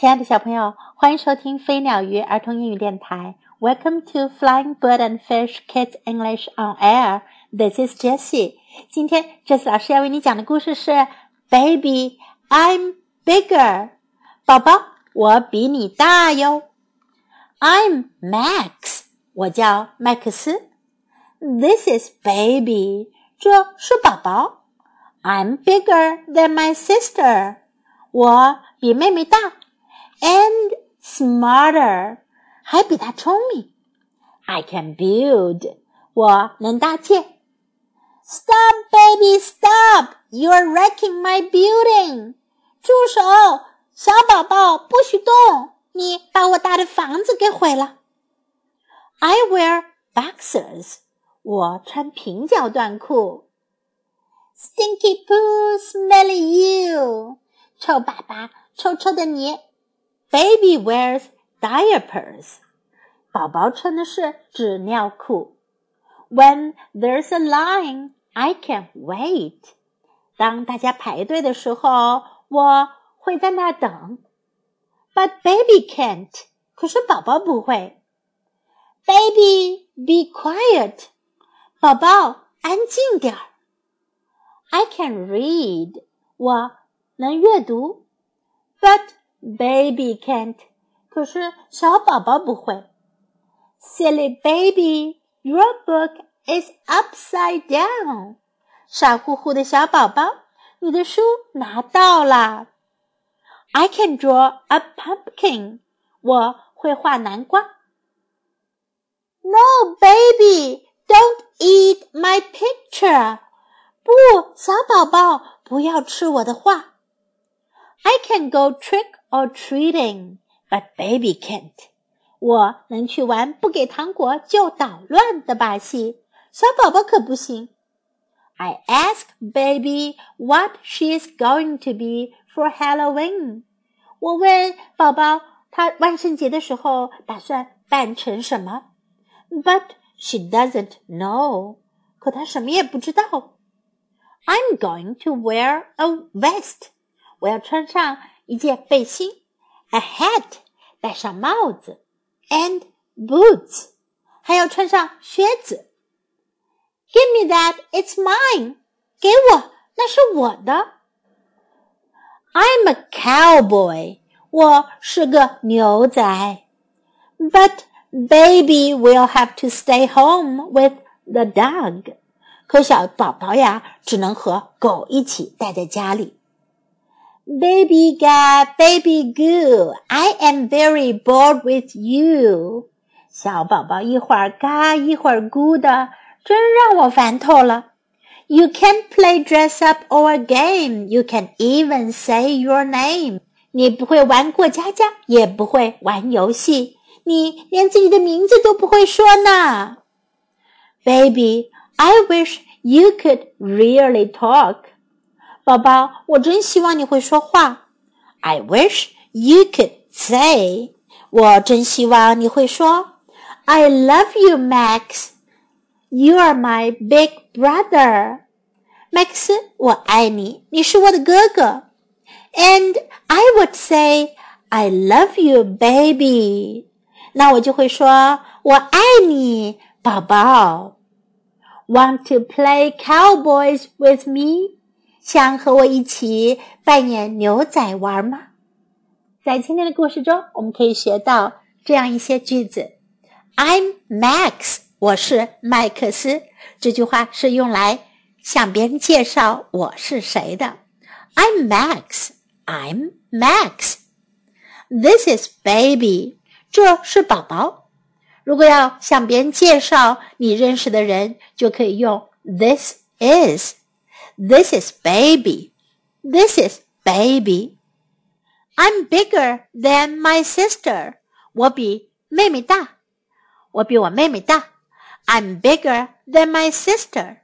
亲爱的小朋友，欢迎收听飞鸟鱼儿童英语电台。Welcome to Flying Bird and Fish Kids English on Air. This is Jessie. 今天 Jessie 老师要为你讲的故事是 Baby, I'm bigger. 宝宝，我比你大哟。I'm Max. 我叫麦克斯。This is Baby. 这是宝宝。I'm bigger than my sister. 我比妹妹大。 and smarter，还比他聪明。I can build，我能搭建。Stop, baby, stop! You're wrecking my building. 住手，小宝宝，不许动！你把我搭的房子给毁了。I wear boxers，我穿平角短裤。Stinky poo, smelly you，臭粑粑，臭臭的你。 Baby wears diapers. 宝宝穿的是纸尿裤。When there's a line, I can't wait. 当大家排队的时候，我会在那儿等。But baby can't. 可是宝宝不会。Baby, be quiet. 宝宝，安静点儿。I can read. 我能阅读。But Baby can't，可是小宝宝不会。Silly baby, your book is upside down。傻乎乎的小宝宝，你的书拿到了。I can draw a pumpkin。我会画南瓜。No, baby, don't eat my picture。不，小宝宝，不要吃我的画。I can go trick or treating, but baby can't. 我能去玩不给糖果就捣乱的把戏，小宝宝可不行。I ask baby what she is going to be for Halloween. 我问宝宝，他万圣节的时候打算扮成什么？But she doesn't know. 可她什么也不知道。I'm going to wear a vest. 我要穿上 一件背心，a hat，戴上帽子，and boots，还要穿上靴子。Give me that, it's mine，给我，那是我的。I'm a cowboy，我是个牛仔。But baby will have to stay home with the dog，可小宝宝呀，只能和狗一起待在家里。 Baby got baby goo. I am very bored with you. 小宝宝一会儿嘎一会儿咕的，真让我烦透了。You can't play dress up or game. You can even say your name. 你不会玩过家家，也不会玩游戏，你连自己的名字都不会说呢。Baby, I wish you could really talk. 宝宝，我真希望你会说话。I wish you could say。我真希望你会说。I love you, Max. You are my big brother. Max，我爱你，你是我的哥哥。And I would say, I love you, baby. 那我就会说，我爱你，宝宝。Want to play cowboys with me? 想和我一起扮演牛仔玩吗？在今天的故事中，我们可以学到这样一些句子：“I'm Max，我是麦克斯。”这句话是用来向别人介绍我是谁的。“I'm Max，I'm Max。”“This is baby，这是宝宝。”如果要向别人介绍你认识的人，就可以用 “This is”。This is baby. This is baby. I'm bigger than my sister. 我比妹妹大。我比我妹妹大。I'm bigger than my sister.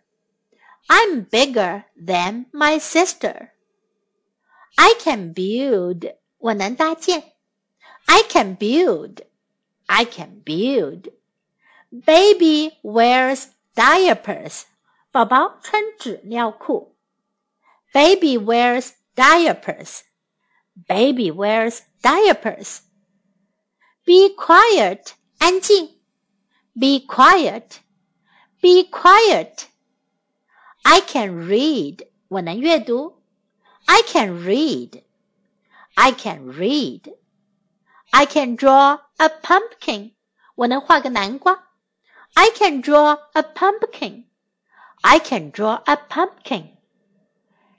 I'm bigger than my sister. I can build. 我能搭建。I can build. I can build. Baby wears diapers. 宝宝穿纸尿裤。Baby wears diapers. Baby wears diapers. Be quiet, 安静。Be quiet, be quiet. I can read, 我能阅读。I can read, I can read. I can draw a pumpkin, 我能画个南瓜。I can draw a pumpkin. I can draw a pumpkin.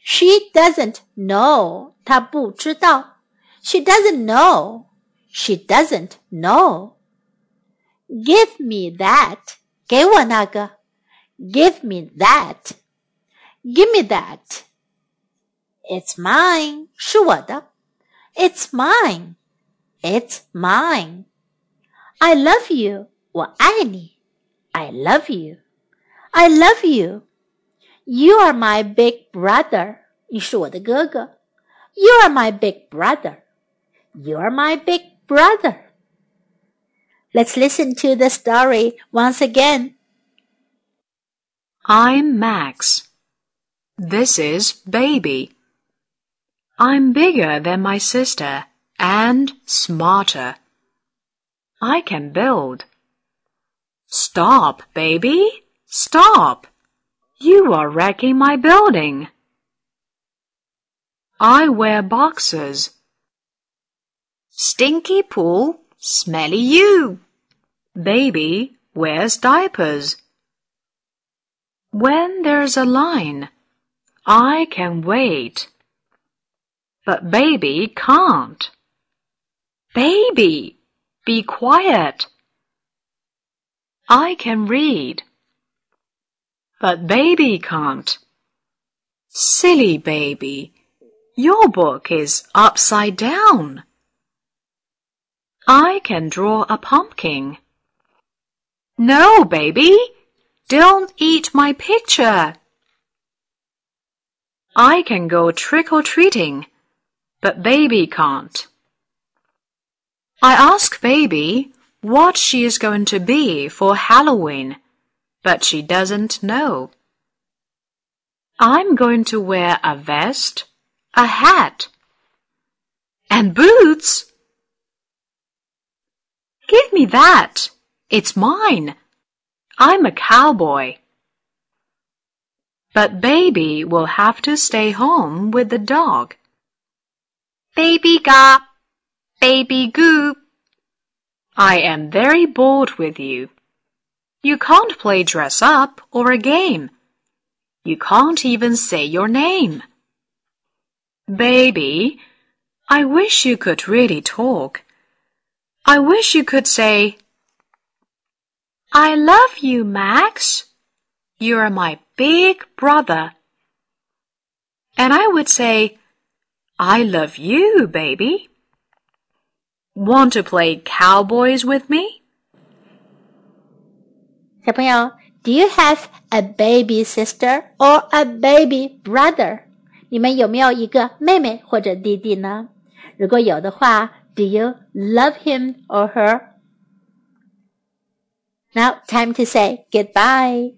She doesn't know. 她不知道。She doesn't know. She doesn't know. Give me that. 给我那个。Give me that. Give me that. It's mine. 是我的。It's mine. It's mine. I love you. 我爱你。I love you. I love you. You are my big brother. 你是我的哥哥。You are my big brother. You are my big brother. Let's listen to the story once again. I'm Max. This is Baby. I'm bigger than my sister and smarter. I can build. Stop, baby. Stop. You are wrecking my building. I wear boxes. Stinky pool, smelly you. Baby wears diapers. When there's a line, I can wait. But baby can't. Baby, be quiet. I can read. But baby can't. Silly baby, your book is upside down. I can draw a pumpkin. No, baby, don't eat my picture. I can go trick-or-treating, but baby can't. I ask baby what she is going to be for Halloween, but she doesn't know. I'm going to wear a vest, a hat, and boots. Give me that. It's mine. I'm a cowboy. But baby will have to stay home with the dog. Baby ga, baby goop. I am very bored with you. You can't play dress up or a game. You can't even say your name. Baby, I wish you could really talk. I wish you could say, I love you, Max. You're my big brother. And I would say, I love you, baby. Want to play cowboys with me? 小朋友，Do you have a baby sister or a baby brother？你们有没有一个妹妹或者弟弟呢？如果有的话，Do you love him or her？Now time to say goodbye.